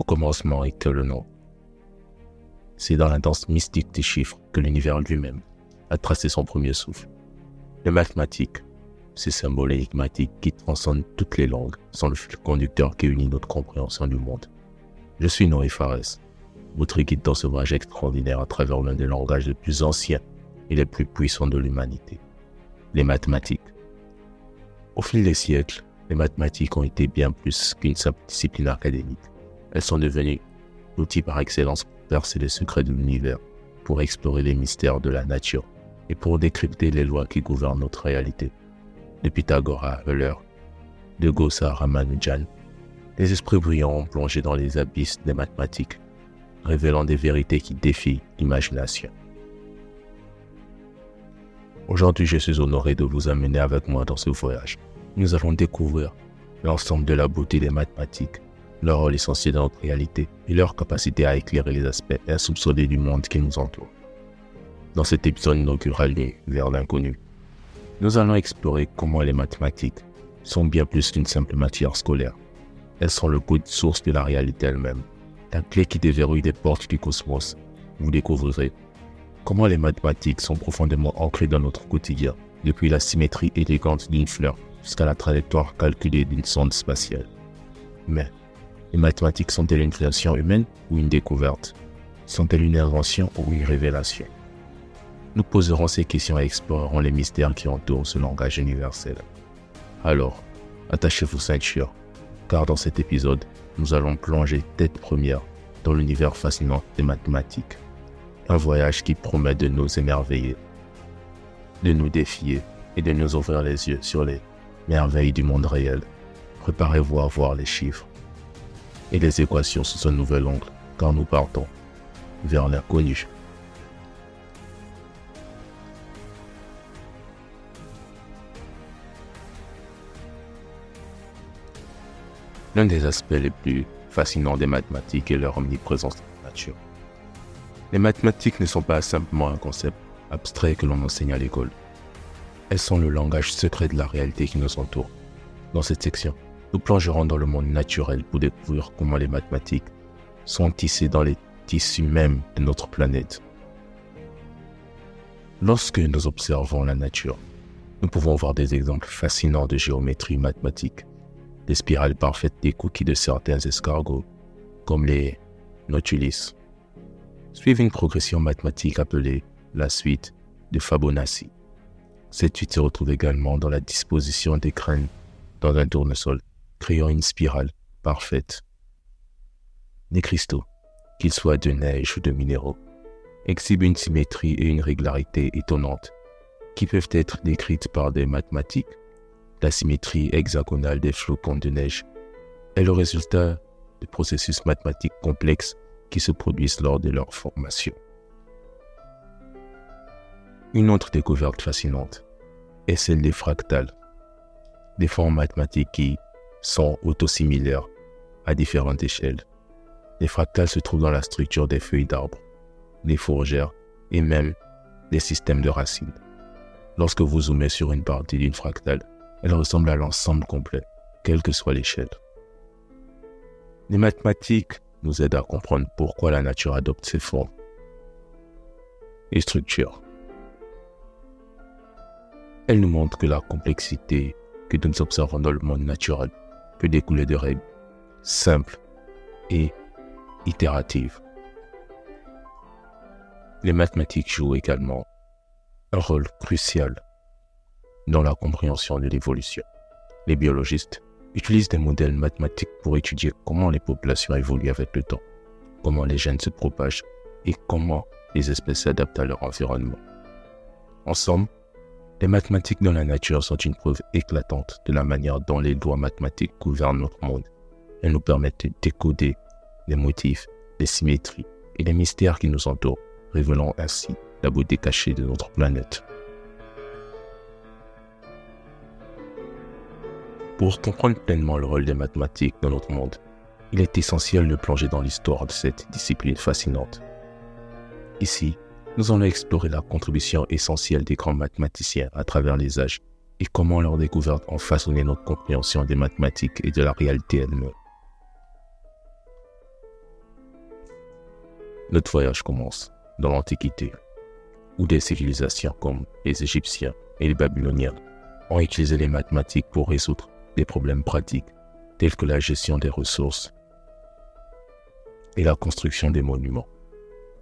Au commencement était le nom. C'est dans la danse mystique des chiffres que l'univers lui-même a tracé son premier souffle. Les mathématiques, ces symboles énigmatiques qui transcendent toutes les langues, sont le fil conducteur qui unit notre compréhension du monde. Je suis Noé Fares, votre guide dans ce voyage extraordinaire à travers l'un des langages les plus anciens et les plus puissants de l'humanité, les mathématiques. Au fil des siècles, les mathématiques ont été bien plus qu'une simple discipline académique. Elles sont devenues l'outil par excellence pour percer les secrets de l'univers, pour explorer les mystères de la nature et pour décrypter les lois qui gouvernent notre réalité. De Pythagore à Euler, de Gauss à Ramanujan, les esprits brillants ont plongé dans les abysses des mathématiques, révélant des vérités qui défient l'imagination. Aujourd'hui, je suis honoré de vous amener avec moi dans ce voyage. Nous allons découvrir l'ensemble de la beauté des mathématiques, leur rôle essentiel dans notre réalité et leur capacité à éclairer les aspects insoupçonnés du monde qui nous entoure. Dans cet épisode inaugural vers l'inconnu, nous allons explorer comment les mathématiques sont bien plus qu'une simple matière scolaire. Elles sont le code source de la réalité elle-même, la clé qui déverrouille des portes du cosmos. Vous découvrirez comment les mathématiques sont profondément ancrées dans notre quotidien, depuis la symétrie élégante d'une fleur jusqu'à la trajectoire calculée d'une sonde spatiale. Mais les mathématiques sont-elles une création humaine ou une découverte Sont-elles une invention ou une révélation Nous poserons ces questions et explorerons les mystères qui entourent ce langage universel. Alors, attachez vos ceintures car dans cet épisode, nous allons plonger tête première dans l'univers fascinant des mathématiques. Un voyage qui promet de nous émerveiller, de nous défier et de nous ouvrir les yeux sur les merveilles du monde réel. Préparez-vous à voir les chiffres et les équations sous un nouvel angle, car nous partons vers l'inconnu. L'un des aspects les plus fascinants des mathématiques est leur omniprésence dans la nature. Les mathématiques ne sont pas simplement un concept abstrait que l'on enseigne à l'école. Elles sont le langage secret de la réalité qui nous entoure. Dans cette section, nous plongerons dans le monde naturel pour découvrir comment les mathématiques sont tissées dans les tissus mêmes de notre planète. Lorsque nous observons la nature, nous pouvons voir des exemples fascinants de géométrie mathématique les spirales parfaites des cookies de certains escargots, comme les Nautilus, suivent une progression mathématique appelée la suite de Fibonacci. Cette suite se retrouve également dans la disposition des graines dans un tournesol, créant une spirale parfaite. Les cristaux, qu'ils soient de neige ou de minéraux, exhibent une symétrie et une régularité étonnantes qui peuvent être décrites par des mathématiques la symétrie hexagonale des flocons de neige est le résultat de processus mathématiques complexes qui se produisent lors de leur formation. Une autre découverte fascinante est celle des fractales, des formes mathématiques qui sont autosimilaires à différentes échelles. Les fractales se trouvent dans la structure des feuilles d'arbres, des fourgères et même des systèmes de racines. Lorsque vous zoomez sur une partie d'une fractale, elle ressemble à l'ensemble complet, quelle que soit l'échelle. Les mathématiques nous aident à comprendre pourquoi la nature adopte ces formes et structures. Elles nous montrent que la complexité que nous observons dans le monde naturel peut découler de règles simples et itératives. Les mathématiques jouent également un rôle crucial dans la compréhension de l'évolution. Les biologistes utilisent des modèles mathématiques pour étudier comment les populations évoluent avec le temps, comment les gènes se propagent et comment les espèces s'adaptent à leur environnement. Ensemble, les mathématiques dans la nature sont une preuve éclatante de la manière dont les lois mathématiques gouvernent notre monde. Elles nous permettent de décoder les motifs, les symétries et les mystères qui nous entourent, révélant ainsi la beauté cachée de notre planète. Pour comprendre pleinement le rôle des mathématiques dans notre monde, il est essentiel de plonger dans l'histoire de cette discipline fascinante. Ici, nous allons explorer la contribution essentielle des grands mathématiciens à travers les âges et comment leurs découvertes ont façonné notre compréhension des mathématiques et de la réalité elle-même. Notre voyage commence dans l'Antiquité, où des civilisations comme les Égyptiens et les Babyloniens ont utilisé les mathématiques pour résoudre des problèmes pratiques tels que la gestion des ressources et la construction des monuments.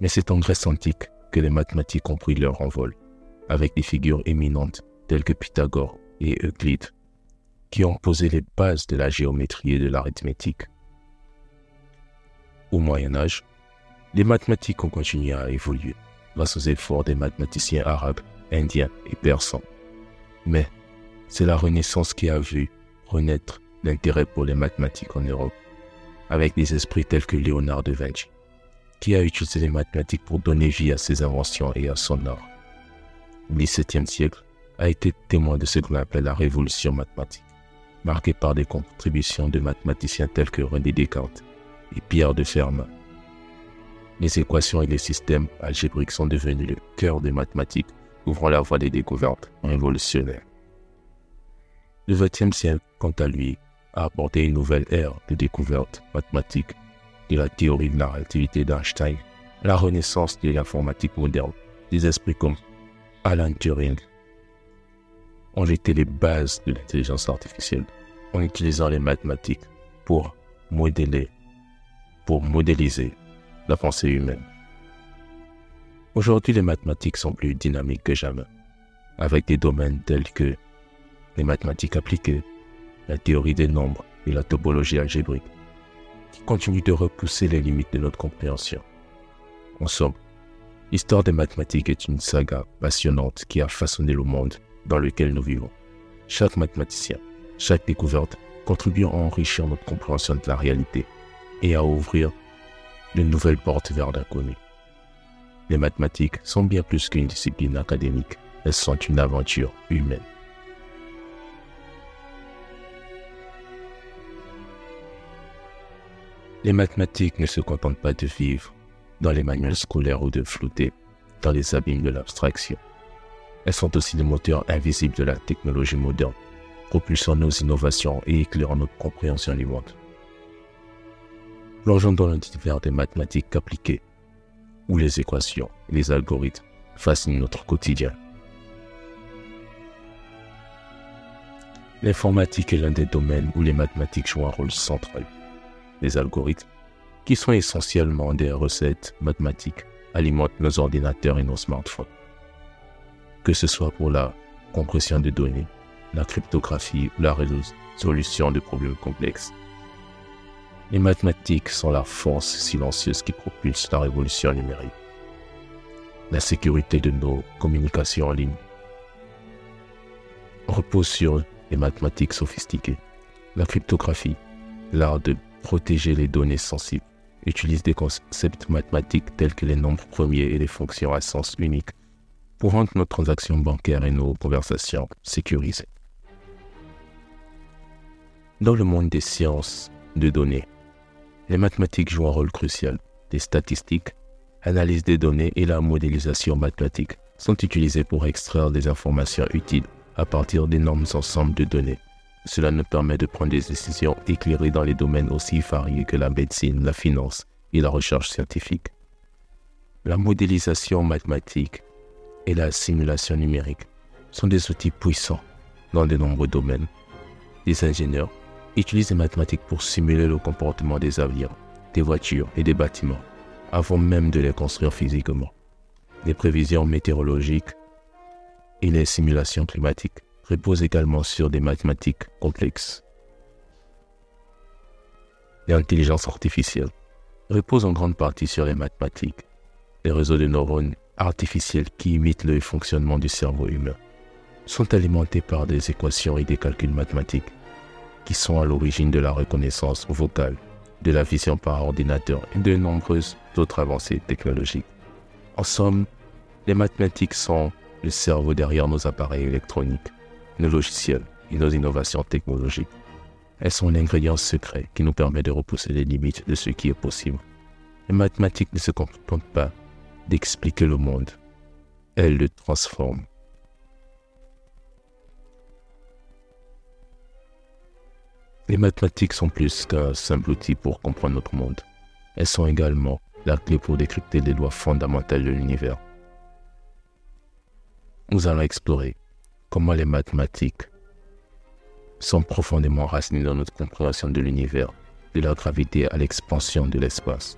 Mais c'est en Grèce antique que les mathématiques ont pris leur envol, avec des figures éminentes telles que Pythagore et Euclide, qui ont posé les bases de la géométrie et de l'arithmétique. Au Moyen Âge, les mathématiques ont continué à évoluer grâce aux efforts des mathématiciens arabes, indiens et persans. Mais c'est la Renaissance qui a vu renaître l'intérêt pour les mathématiques en Europe, avec des esprits tels que Léonard de Vinci, qui a utilisé les mathématiques pour donner vie à ses inventions et à son art. Le XVIIe siècle a été témoin de ce qu'on appelle la révolution mathématique, marquée par des contributions de mathématiciens tels que René Descartes et Pierre de Fermat. Les équations et les systèmes algébriques sont devenus le cœur des mathématiques, ouvrant la voie des découvertes révolutionnaires. Le XXe siècle, quant à lui, a apporté une nouvelle ère de découvertes mathématiques la théorie de la relativité d'Einstein, la renaissance de l'informatique moderne, des esprits comme Alan Turing ont jeté les bases de l'intelligence artificielle en utilisant les mathématiques pour modéliser la pensée humaine. Aujourd'hui, les mathématiques sont plus dynamiques que jamais, avec des domaines tels que les mathématiques appliquées, la théorie des nombres et la topologie algébrique, qui continuent de repousser les limites de notre compréhension. En somme, l'histoire des mathématiques est une saga passionnante qui a façonné le monde dans lequel nous vivons. Chaque mathématicien, chaque découverte contribue à enrichir notre compréhension de la réalité et à ouvrir de nouvelles portes vers l'inconnu. Les mathématiques sont bien plus qu'une discipline académique, elles sont une aventure humaine. Les mathématiques ne se contentent pas de vivre dans les manuels scolaires ou de flotter dans les abîmes de l'abstraction. Elles sont aussi les moteurs invisibles de la technologie moderne, propulsant nos innovations et éclairant notre compréhension du monde. Plongeons dans l'univers des mathématiques appliquées, où les équations et les algorithmes fascinent notre quotidien. L'informatique est l'un des domaines où les mathématiques jouent un rôle central les algorithmes, qui sont essentiellement des recettes mathématiques, alimentent nos ordinateurs et nos smartphones. Que ce soit pour la compression de données, la cryptographie ou la résolution de problèmes complexes. Les mathématiques sont la force silencieuse qui propulse la révolution numérique. La sécurité de nos communications en ligne repose sur les mathématiques sophistiquées, la cryptographie, l'art de protéger les données sensibles, utilise des concepts mathématiques tels que les nombres premiers et les fonctions à sens unique pour rendre nos transactions bancaires et nos conversations sécurisées. Dans le monde des sciences de données, les mathématiques jouent un rôle crucial. Les statistiques, l'analyse des données et la modélisation mathématique sont utilisées pour extraire des informations utiles à partir d'énormes ensembles de données cela nous permet de prendre des décisions éclairées dans les domaines aussi variés que la médecine, la finance et la recherche scientifique. La modélisation mathématique et la simulation numérique sont des outils puissants dans de nombreux domaines. Les ingénieurs utilisent les mathématiques pour simuler le comportement des avions, des voitures et des bâtiments, avant même de les construire physiquement. Les prévisions météorologiques et les simulations climatiques repose également sur des mathématiques complexes. L'intelligence artificielle repose en grande partie sur les mathématiques, les réseaux de neurones artificiels qui imitent le fonctionnement du cerveau humain sont alimentés par des équations et des calculs mathématiques qui sont à l'origine de la reconnaissance vocale, de la vision par ordinateur et de nombreuses autres avancées technologiques. En somme, les mathématiques sont le cerveau derrière nos appareils électroniques nos logiciels et nos innovations technologiques. Elles sont l'ingrédient secret qui nous permet de repousser les limites de ce qui est possible. Les mathématiques ne se contentent pas d'expliquer le monde, elles le transforment. Les mathématiques sont plus qu'un simple outil pour comprendre notre monde. Elles sont également la clé pour décrypter les lois fondamentales de l'univers. Nous allons explorer comment les mathématiques sont profondément racinées dans notre compréhension de l'univers, de la gravité à l'expansion de l'espace.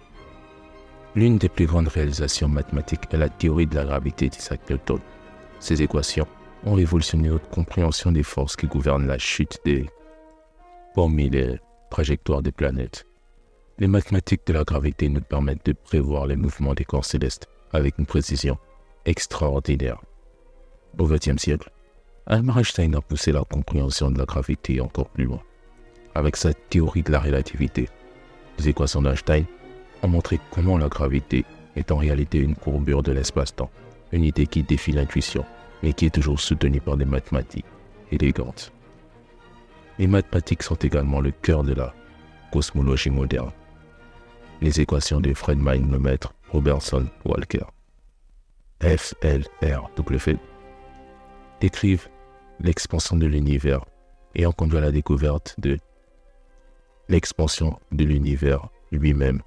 L'une des plus grandes réalisations mathématiques est la théorie de la gravité d'Isaac Newton. Ces équations ont révolutionné notre compréhension des forces qui gouvernent la chute des parmi les trajectoires des planètes. Les mathématiques de la gravité nous permettent de prévoir les mouvements des corps célestes avec une précision extraordinaire. Au XXe siècle, Albert Einstein a poussé la compréhension de la gravité encore plus loin. Avec sa théorie de la relativité, les équations d'Einstein ont montré comment la gravité est en réalité une courbure de l'espace-temps, une idée qui défie l'intuition, mais qui est toujours soutenue par des mathématiques élégantes. Les mathématiques sont également le cœur de la cosmologie moderne les équations de Friedman, Lemaitre, Robertson, Walker. FLRW décrivent l'expansion de l'univers. Et ont conduit à la découverte de l'expansion de l'univers lui-même,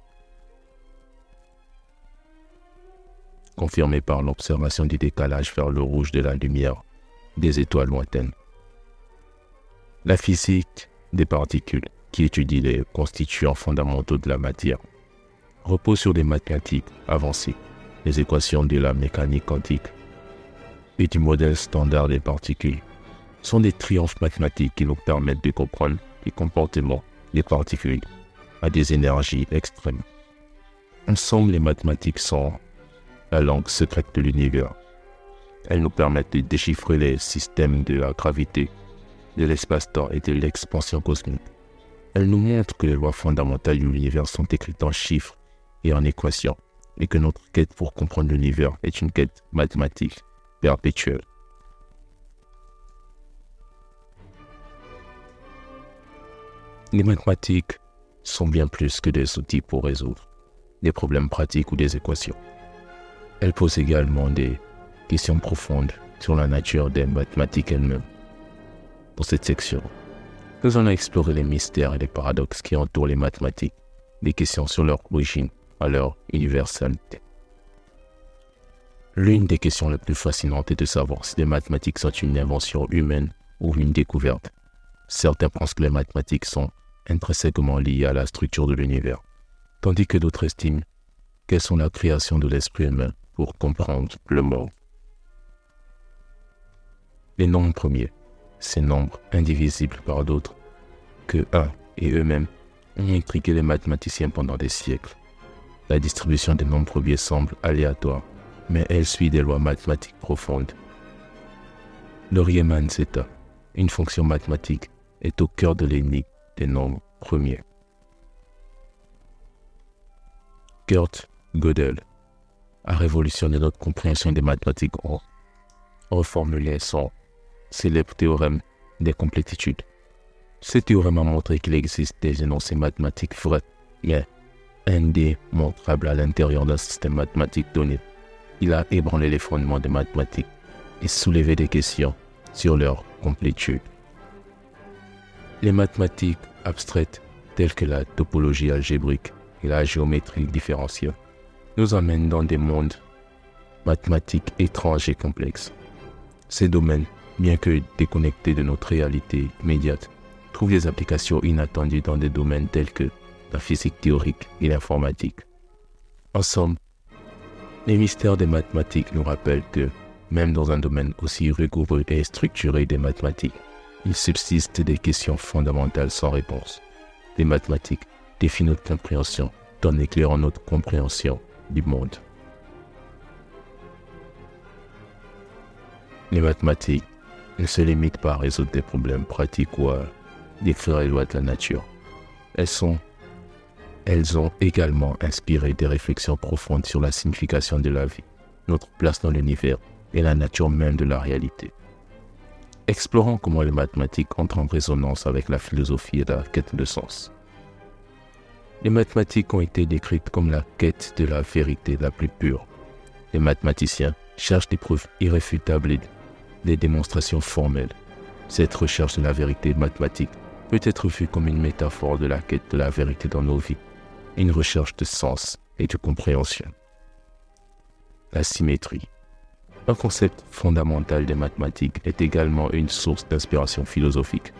confirmée par l'observation du décalage vers le rouge de la lumière des étoiles lointaines. La physique des particules, qui étudie les constituants fondamentaux de la matière, repose sur des mathématiques avancées, les équations de la mécanique quantique et du modèle standard des particules sont des triomphes mathématiques qui nous permettent de comprendre les comportements des particules à des énergies extrêmes. Ensemble, les mathématiques sont la langue secrète de l'univers. Elles nous permettent de déchiffrer les systèmes de la gravité, de l'espace-temps et de l'expansion cosmique. Elles nous montrent que les lois fondamentales de l'univers sont écrites en chiffres et en équation, et que notre quête pour comprendre l'univers est une quête mathématique perpétuelle. Les mathématiques sont bien plus que des outils pour résoudre des problèmes pratiques ou des équations. Elles posent également des questions profondes sur la nature des mathématiques elles-mêmes. Pour cette section, nous allons explorer les mystères et les paradoxes qui entourent les mathématiques, des questions sur leur origine, à leur universalité. L'une des questions les plus fascinantes est de savoir si les mathématiques sont une invention humaine ou une découverte. Certains pensent que les mathématiques sont intrinsèquement liées à la structure de l'univers, tandis que d'autres estiment qu'elles sont la création de l'esprit humain pour comprendre le monde. Les nombres premiers, ces nombres indivisibles par d'autres, que un et eux-mêmes ont intrigué les mathématiciens pendant des siècles. La distribution des nombres premiers semble aléatoire, mais elle suit des lois mathématiques profondes. Le Riemann zeta, une fonction mathématique, est au cœur de l'énigme des nombres premiers. Kurt Gödel a révolutionné notre compréhension des mathématiques en reformulant son célèbre théorème des complétitudes. Ce théorème a montré qu'il existe des énoncés mathématiques vrais, mais indémontrable à l'intérieur d'un système mathématique donné. Il a ébranlé les fondements des mathématiques et soulevé des questions sur leur complétude. Les mathématiques abstraites telles que la topologie algébrique et la géométrie différentielle nous amènent dans des mondes mathématiques étranges et complexes. Ces domaines, bien que déconnectés de notre réalité immédiate, trouvent des applications inattendues dans des domaines tels que la physique théorique et l'informatique. En somme, les mystères des mathématiques nous rappellent que, même dans un domaine aussi rigoureux et structuré des mathématiques, il subsiste des questions fondamentales sans réponse. Les mathématiques défient notre compréhension, en éclairant notre compréhension du monde. Les mathématiques ne se limitent pas à résoudre des problèmes pratiques ou à décrire les lois de la nature. Elles elles ont également inspiré des réflexions profondes sur la signification de la vie, notre place dans l'univers et la nature même de la réalité. Explorons comment les mathématiques entrent en résonance avec la philosophie et la quête de sens. Les mathématiques ont été décrites comme la quête de la vérité la plus pure. Les mathématiciens cherchent des preuves irréfutables et des démonstrations formelles. Cette recherche de la vérité mathématique peut être vue comme une métaphore de la quête de la vérité dans nos vies une recherche de sens et de compréhension. La symétrie. Un concept fondamental des mathématiques est également une source d'inspiration philosophique.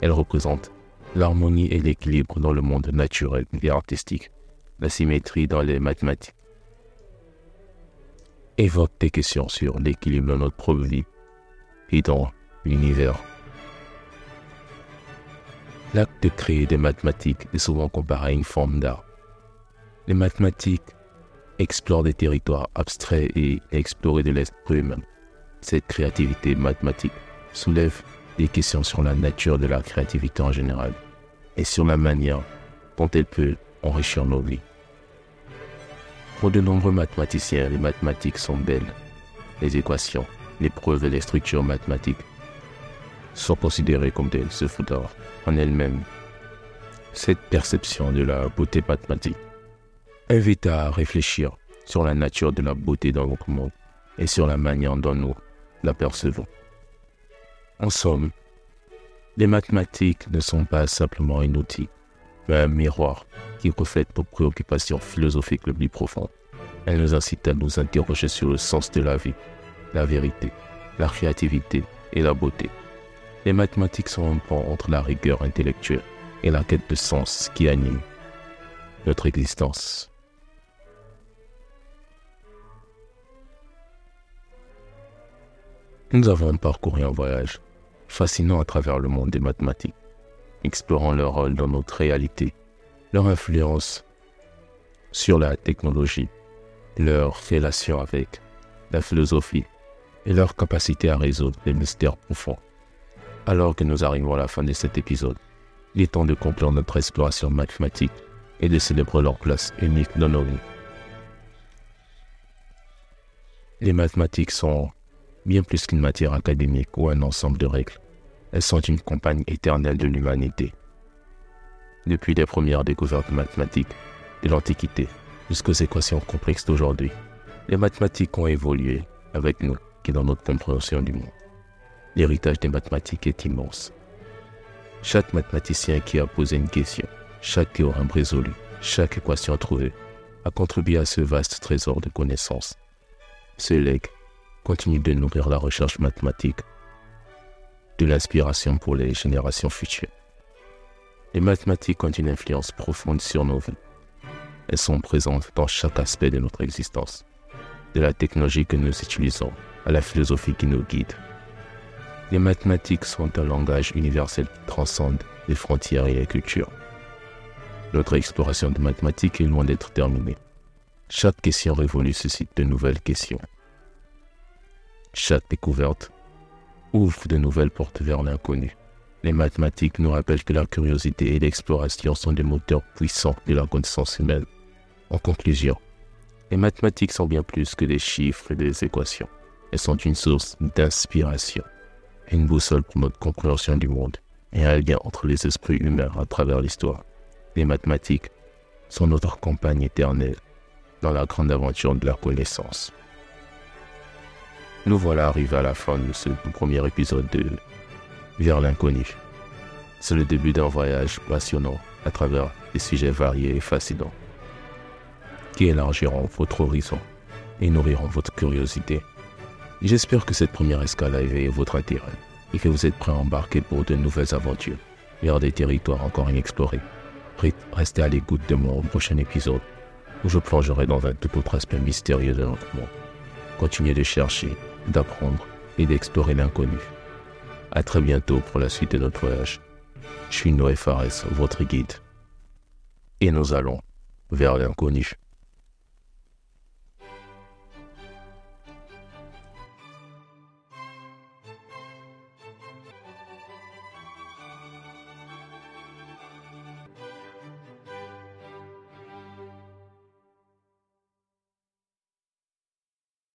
Elle représente l'harmonie et l'équilibre dans le monde naturel et artistique, la symétrie dans les mathématiques. Évoque des questions sur l'équilibre dans notre propre vie et dans l'univers. L'acte de créer des mathématiques est souvent comparé à une forme d'art. Les mathématiques explorent des territoires abstraits et explorent de l'esprit humain. Cette créativité mathématique soulève des questions sur la nature de la créativité en général et sur la manière dont elle peut enrichir nos vies. Pour de nombreux mathématiciens, les mathématiques sont belles. Les équations, les preuves et les structures mathématiques sont considérées comme des œuvres d'art en elles-mêmes. Cette perception de la beauté mathématique invite à réfléchir sur la nature de la beauté dans notre monde et sur la manière dont nous l'apercevons. En somme, les mathématiques ne sont pas simplement un outil, mais un miroir qui reflète nos préoccupations philosophiques les plus profondes. Elles nous incitent à nous interroger sur le sens de la vie, la vérité, la créativité et la beauté. Les mathématiques sont un pont entre la rigueur intellectuelle et la quête de sens qui anime notre existence. Nous avons parcouru un voyage fascinant à travers le monde des mathématiques, explorant leur rôle dans notre réalité, leur influence sur la technologie, leur relation avec la philosophie et leur capacité à résoudre les mystères profonds. Alors que nous arrivons à la fin de cet épisode, il est temps de conclure notre exploration mathématique et de célébrer leur place unique dans nos vies. Les mathématiques sont bien plus qu'une matière académique ou un ensemble de règles. Elles sont une compagne éternelle de l'humanité. Depuis les premières découvertes mathématiques de l'Antiquité jusqu'aux équations complexes d'aujourd'hui, les mathématiques ont évolué avec nous et dans notre compréhension du monde. L'héritage des mathématiques est immense. Chaque mathématicien qui a posé une question, chaque théorème résolu, chaque équation trouvée, a contribué à ce vaste trésor de connaissances. Ce legs continue de nourrir la recherche mathématique, de l'inspiration pour les générations futures. Les mathématiques ont une influence profonde sur nos vies. Elles sont présentes dans chaque aspect de notre existence, de la technologie que nous utilisons à la philosophie qui nous guide. Les mathématiques sont un langage universel qui transcende les frontières et les cultures. Notre exploration de mathématiques est loin d'être terminée. Chaque question révolue suscite de nouvelles questions. Chaque découverte ouvre de nouvelles portes vers l'inconnu. Les mathématiques nous rappellent que la curiosité et l'exploration sont des moteurs puissants de la connaissance humaine. En conclusion, les mathématiques sont bien plus que des chiffres et des équations. Elles sont une source d'inspiration, une boussole pour notre compréhension du monde et un lien entre les esprits humains à travers l'histoire. Les mathématiques sont notre compagne éternelle dans la grande aventure de la connaissance. Nous voilà arrivés à la fin de ce premier épisode de Vers l'inconnu. C'est le début d'un voyage passionnant à travers des sujets variés et fascinants qui élargiront votre horizon et nourriront votre curiosité. J'espère que cette première escale a éveillé votre intérêt et que vous êtes prêts à embarquer pour de nouvelles aventures vers des territoires encore inexplorés. Restez à l'écoute de mon prochain épisode où je plongerai dans un tout autre aspect mystérieux de notre monde. Continuez de chercher d'apprendre et d'explorer l'inconnu. À très bientôt pour la suite de notre voyage. Je suis Noé Fares, votre guide. Et nous allons vers l'inconnu.